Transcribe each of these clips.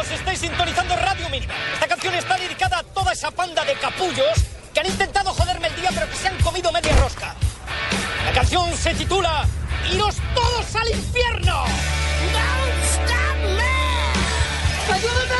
amigos, estáis sintonizando Radio Mínima. Esta canción está dedicada a toda esa panda de capullos que han intentado joderme el día, pero que se han comido media rosca. La canción se titula Iros todos al infierno. Don't stop me. ¡Ayúdame!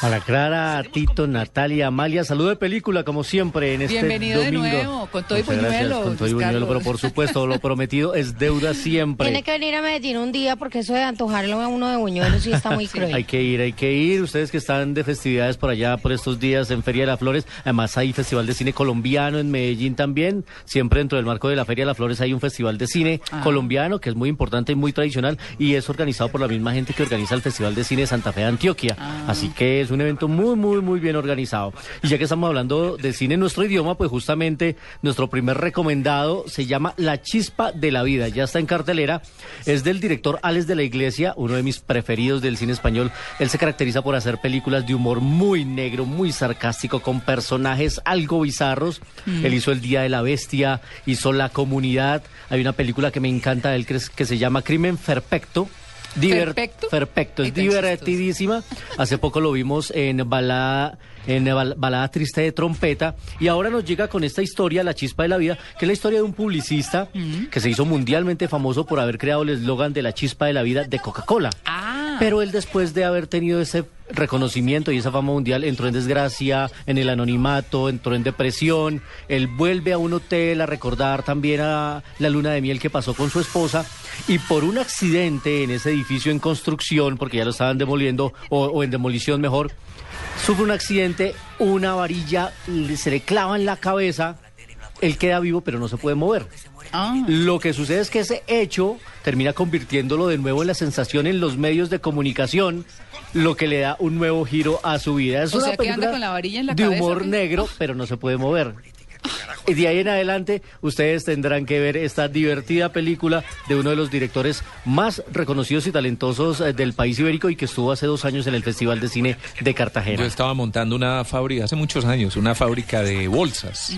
Para Clara, Tito, Natalia, Amalia, saludo de película como siempre en este Bienvenido de domingo. nuevo, con todo y Muchas gracias, buñuelos, Con todo y Luis buñuelo, pero por supuesto, lo prometido es deuda siempre. Tiene que venir a Medellín un día porque eso de antojarlo a uno de buñuelos sí está muy cruel. Hay que ir, hay que ir. Ustedes que están de festividades por allá, por estos días en Feria de las Flores. Además hay Festival de Cine Colombiano en Medellín también. Siempre dentro del marco de la Feria de las Flores hay un Festival de Cine Ah. colombiano que es muy importante y muy tradicional y es organizado por la misma gente que organiza el Festival de Cine de Santa Fe de Antioquia. Ah. Así que es un evento muy, muy, muy bien organizado. Y ya que estamos hablando de cine en nuestro idioma, pues justamente nuestro primer recomendado se llama La Chispa de la Vida. Ya está en cartelera. Es del director Alex de la Iglesia, uno de mis preferidos del cine español. Él se caracteriza por hacer películas de humor muy negro, muy sarcástico, con personajes algo bizarros. Él hizo El Día de la Bestia, hizo La Comunidad. Hay una película que me encanta de él que se llama Crimen Perfecto. Diver- ¿Perfecto? Perfecto, es divertidísima. Hace poco lo vimos en balada, en bal- balada triste de trompeta y ahora nos llega con esta historia, La chispa de la vida, que es la historia de un publicista que se hizo mundialmente famoso por haber creado el eslogan de la chispa de la vida de Coca-Cola. Ah. Pero él después de haber tenido ese reconocimiento y esa fama mundial entró en desgracia, en el anonimato, entró en depresión, él vuelve a un hotel a recordar también a la luna de miel que pasó con su esposa y por un accidente en ese edificio en construcción, porque ya lo estaban demoliendo o, o en demolición mejor, sufre un accidente, una varilla se le clava en la cabeza, él queda vivo pero no se puede mover. Ah. Lo que sucede es que ese hecho termina convirtiéndolo de nuevo en la sensación en los medios de comunicación, lo que le da un nuevo giro a su vida. Es O una sea, que anda película con la varilla en la de cabeza, ¿o humor qué? negro, pero no se puede mover. Y de ahí en adelante, ustedes tendrán que ver esta divertida película de uno de los directores más reconocidos y talentosos eh, del país ibérico y que estuvo hace dos años en el Festival de Cine de Cartagena. Yo estaba montando una fábrica hace muchos años, una fábrica de bolsas.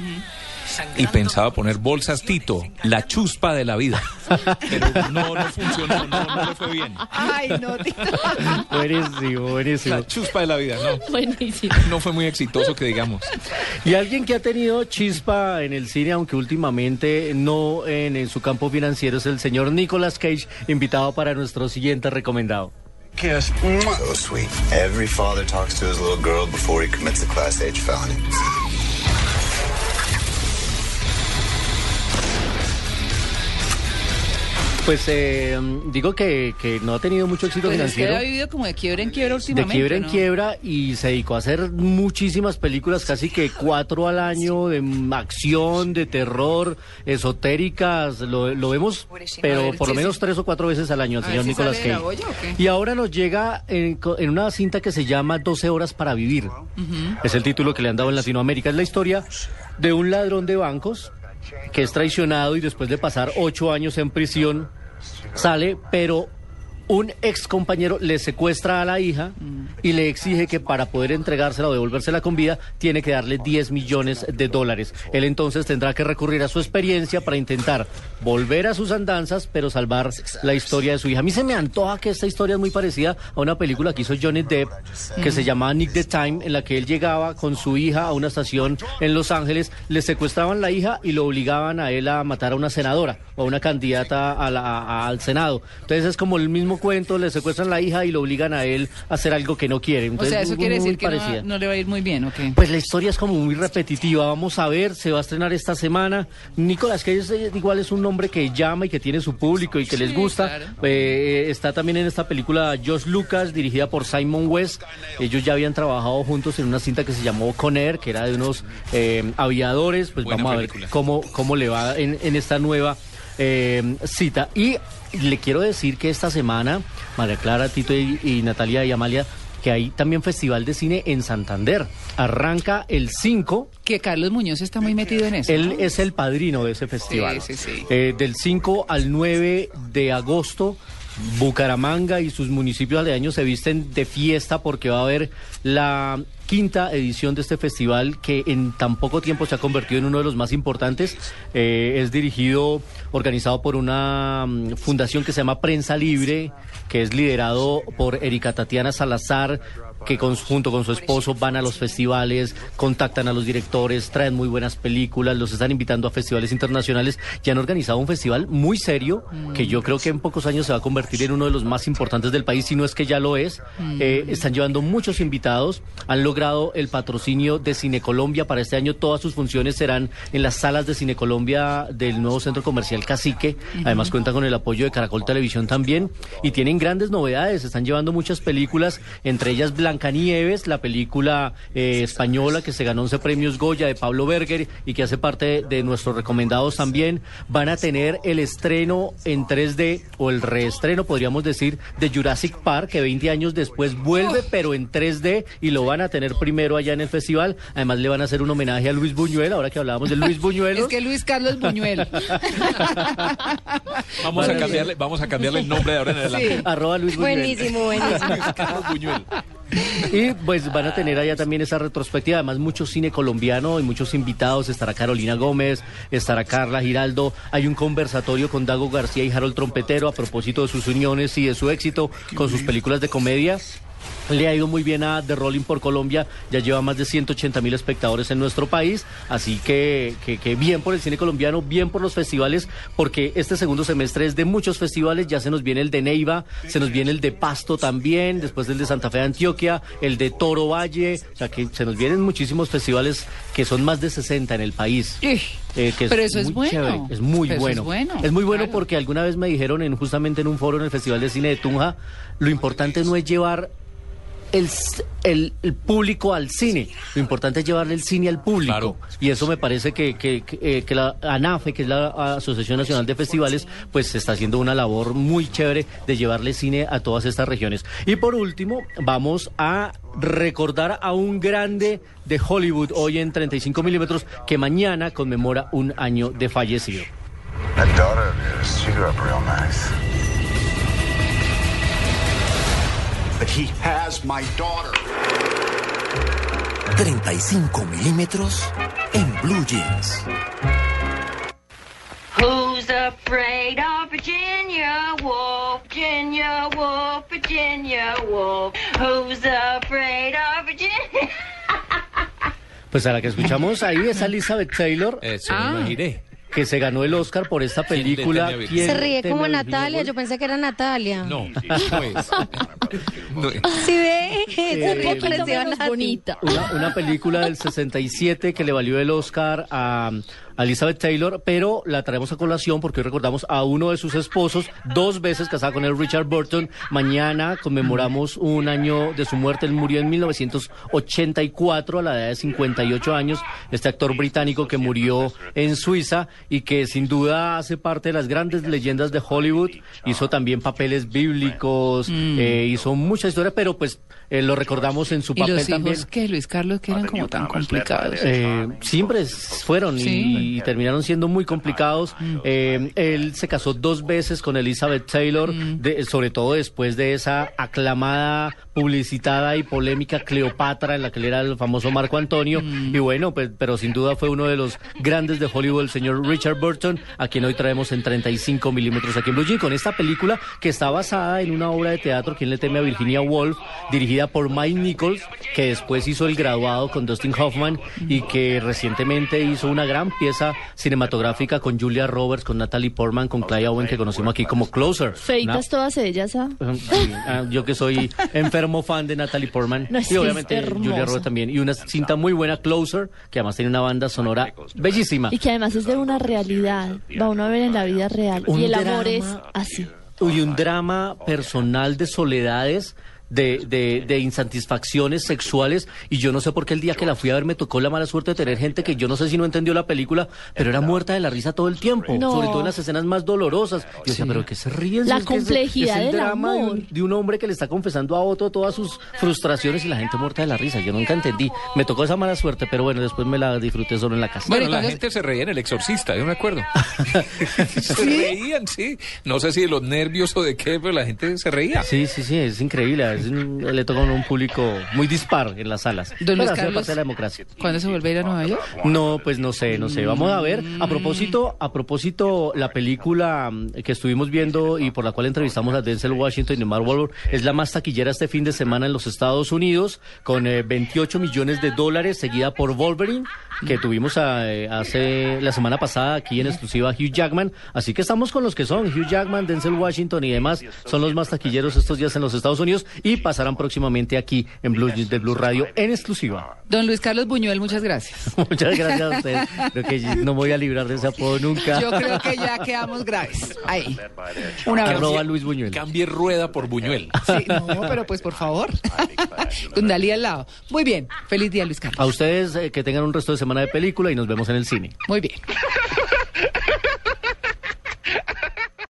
Y pensaba poner bolsas Tito, la chuspa de la vida. Pero no, no funcionó, no, no le fue bien. Ay, no, Tito. Buenísimo, buenísimo. La chuspa de la vida, no. Buenísimo. No fue muy exitoso que digamos. Y alguien que ha tenido chispa en el cine, aunque últimamente no en, en su campo financiero, es el señor Nicolas Cage, invitado para nuestro siguiente recomendado. Kiss. So sweet. Every father talks to his little girl before he commits a class H felony. Pues eh, digo que, que no ha tenido mucho éxito Pues financiero. ha vivido como de quiebra en quiebra De últimamente. quiebra en ¿no? quiebra y se dedicó a hacer muchísimas películas, casi que cuatro al año, de acción, de terror, esotéricas, lo, lo vemos, pero por lo menos tres o cuatro veces al año, el señor si de la Cage. Y ahora nos llega en una cinta que se llama 12 horas para vivir. Es el título que le han dado en Latinoamérica. Es la historia de un ladrón de bancos que es traicionado y después de pasar ocho años en prisión sale, pero un ex compañero le secuestra a la hija y le exige que para poder entregársela o devolvérsela con vida tiene que darle 10 millones de dólares. Él entonces tendrá que recurrir a su experiencia para intentar volver a sus andanzas, pero salvar la historia de su hija. A mí se me antoja que esta historia es muy parecida a una película que hizo Johnny Depp que se llamaba Nick the Time, en la que él llegaba con su hija a una estación en Los Ángeles, le secuestraban la hija y lo obligaban a él a matar a una senadora o a una candidata a la- a- al Senado. Entonces es como el mismo cuento, le secuestran la hija y lo obligan a él a hacer algo que no quiere. O Entonces, sea, eso muy- quiere decir que no, parecida. no le va a ir muy bien, ¿o qué? Pues la historia es como muy repetitiva. Vamos a ver, se va a estrenar esta semana. Nicolás Cage es, eh, igual es un nombre que llama y que tiene su público y que les gusta. claro. Eh, está también en esta película Josh Lucas, dirigida por Simon West. Ellos ya habían trabajado juntos en una cinta que se llamó Conair, que era de unos eh, aviadores. Pues Buena vamos a ver cómo, cómo le va en, en esta nueva eh, cita. Y le quiero decir que esta semana, María Clara, Tito y, y Natalia y Amalia, que hay también Festival de Cine en Santander. Arranca el 5. Que Carlos Muñoz está muy metido en eso. Él es el padrino de ese festival. Sí, sí, sí. Eh, del 5 al 9 de agosto, Bucaramanga y sus municipios aledaños se visten de fiesta porque va a haber la quinta edición de este festival que en tan poco tiempo se ha convertido en uno de los más importantes. Eh, es dirigido organizado por una mm, fundación que se llama Prensa Libre, que es liderado por Erika Tatiana Salazar, que con- junto con su esposo van a los festivales, contactan a los directores, traen muy buenas películas, los están invitando a festivales internacionales y han organizado un festival muy serio que yo creo que en pocos años se va a convertir en uno de los más importantes del país, si no es que ya lo es. Eh, están llevando muchos invitados, han logrado el patrocinio de Cine Colombia para este año, todas sus funciones serán en las salas de Cine Colombia del nuevo centro comercial Cacique, además cuentan con el apoyo de Caracol Televisión también y tienen grandes novedades, están llevando muchas películas, entre ellas Blancanieves, la película eh, española que se ganó 11 premios Goya de Pablo Berger y que hace parte de nuestros recomendados también, van a tener el estreno en 3D o el reestreno, podríamos decir, de Jurassic Park, que 20 años después vuelve, pero en 3D y lo van a tener primero allá en el festival. Además le van a hacer un homenaje a Luis Buñuel, ahora que hablábamos de Luis Buñuel. Es que Luis Carlos Buñuel. Vamos a cambiarle, vamos a cambiarle el nombre de ahora en adelante. Sí. Arroba Luis Buñuel. Buenísimo, buenísimo. Carlos Buñuel. Y pues van a tener allá también esa retrospectiva, además mucho cine colombiano y muchos invitados, estará Carolina Gómez, estará Carla Giraldo, hay un conversatorio con Dago García y Harold Trompetero a propósito de sus uniones y de su éxito con sus películas de comedia. Le ha ido muy bien a The Rolling por Colombia, ya lleva más de 180 mil espectadores en nuestro país, así que, que, que bien por el cine colombiano, bien por los festivales, porque este segundo semestre es de muchos festivales, ya se nos viene el de Neiva, se nos viene el de Pasto también, después el de Santa Fe de Antioquia, el de Toro Valle, o sea que se nos vienen muchísimos festivales que son más de 60 en el país. Eh, que Pero eso es bueno. chévere, es muy Pero bueno. es bueno, Es muy bueno claro. porque alguna vez me dijeron en justamente en un foro en el Festival de Cine de Tunja, lo importante no es llevar el, el, el público al cine, lo importante es llevarle el cine al público. Claro. Y eso me parece que, que, que, eh, que la ANAFE, que es la Asociación Nacional de Festivales, pues está haciendo una labor muy chévere de llevarle cine a todas estas regiones. Y por último, vamos a recordar a un grande de Hollywood hoy en 35 milímetros que mañana conmemora un año de fallecido. But he has my daughter. 35 milímetros en Blue Jeans. Who's afraid of Virginia Woolf? Virginia Woolf, Virginia Woolf. Who's afraid of Virginia? Pues a la que escuchamos ahí es Elizabeth Taylor, Eso Ah. me imaginé. Que se ganó el Oscar por esta ¿Quién le película. Se ríe como Natalia, yo pensé que era Natalia. No, no es. No. Sí ve, Eh, Un poquito menos bonita. Una, una película del 67 que le valió el Oscar a, a Elizabeth Taylor, pero la traemos a colación porque hoy recordamos a uno de sus esposos, dos veces casada con el Richard Burton. Mañana conmemoramos un año de su muerte. Él murió en 1984 a la edad de 58 años. Este actor británico que murió en Suiza y que sin duda hace parte de las grandes leyendas de Hollywood. Hizo también papeles bíblicos, eh, hizo mucha historia, pero pues eh, lo recordamos en su ¿Y papel los también. hijos que Luis Carlos que eran como tan complicados? Eh, siempre s- fueron y- Sí. y, terminaron siendo muy complicados. Eh, él se casó dos veces con Elizabeth Taylor, de- sobre todo después de esa aclamada, publicitada y polémica Cleopatra en la que él era el famoso Marco Antonio. Y bueno, pues, pero sin duda fue uno de los grandes de Hollywood, el señor Richard Burton, a quien hoy traemos en 35 milímetros aquí en Blue Jean, con esta película que está basada en una obra de teatro, Quien le teme a Virginia Woolf, dirigida por Mike Nichols, que después hizo El graduado con Dustin Hoffman y que recientemente hizo una gran pieza cinematográfica con Julia Roberts, con Natalie Portman, con Clay Owen, que conocimos aquí como Closer. Feitas todas ellas, ¿ah? Ah, yo que soy enfermo fan de Natalie Portman No, y obviamente. Julia Roberts también y una cinta muy buena Closer que además tiene una banda sonora bellísima Y que además es de una realidad. Va uno a ver en la vida real. Un y el amor es así. y un drama personal de soledades de, de, de insatisfacciones sexuales y yo no sé por qué el día que la fui a ver me tocó la mala suerte de tener gente que yo no sé si no entendió la película, pero era muerta de la risa todo el tiempo, No. sobre todo en las escenas más dolorosas. Yo decía, pero que se ríen. La es- complejidad es el del drama de un, de un hombre que le está confesando a otro todas sus frustraciones y la gente muerta de la risa. Yo nunca entendí. Me tocó esa mala suerte, pero bueno, después me la disfruté solo en la casa. Bueno, Bueno, la gente se reía en El Exorcista, yo me acuerdo. se reían, sí. No sé si de los nervios o de qué, pero la gente se reía. Sí, sí, sí, es increíble. Es un- le toca a un público muy dispar en las salas. Don Luis Carlos. parte de la democracia. ¿Cuándo se vuelve a ir a Nueva York? No, pues no sé, no sé. Vamos a ver. A propósito, a propósito, la película mm, que estuvimos viendo y por la cual entrevistamos a Denzel Washington y Mark Wahlberg es la más taquillera este fin de semana en los Estados Unidos, con eh, 28 millones de dólares, seguida por Wolverine, que tuvimos a- eh, hace la semana pasada aquí en exclusiva Hugh Jackman. Así que estamos con los que son Hugh Jackman, Denzel Washington y demás. Son los más taquilleros estos días en los Estados Unidos y pasarán próximamente aquí en Blue de Blue Radio en exclusiva. Don Luis Carlos Buñuel, muchas gracias. Muchas gracias a ustedes. Creo que no me voy a librar de ese apodo nunca. Yo creo que ya quedamos graves. Ahí. Un abrazo. Arroba Luis Buñuel. Cambie rueda por Buñuel. Sí, no, pero pues por favor. Con Dalí al lado. Muy bien. Feliz día, Luis Carlos. A ustedes eh, que tengan un resto de semana de película y nos vemos en el cine. Muy bien.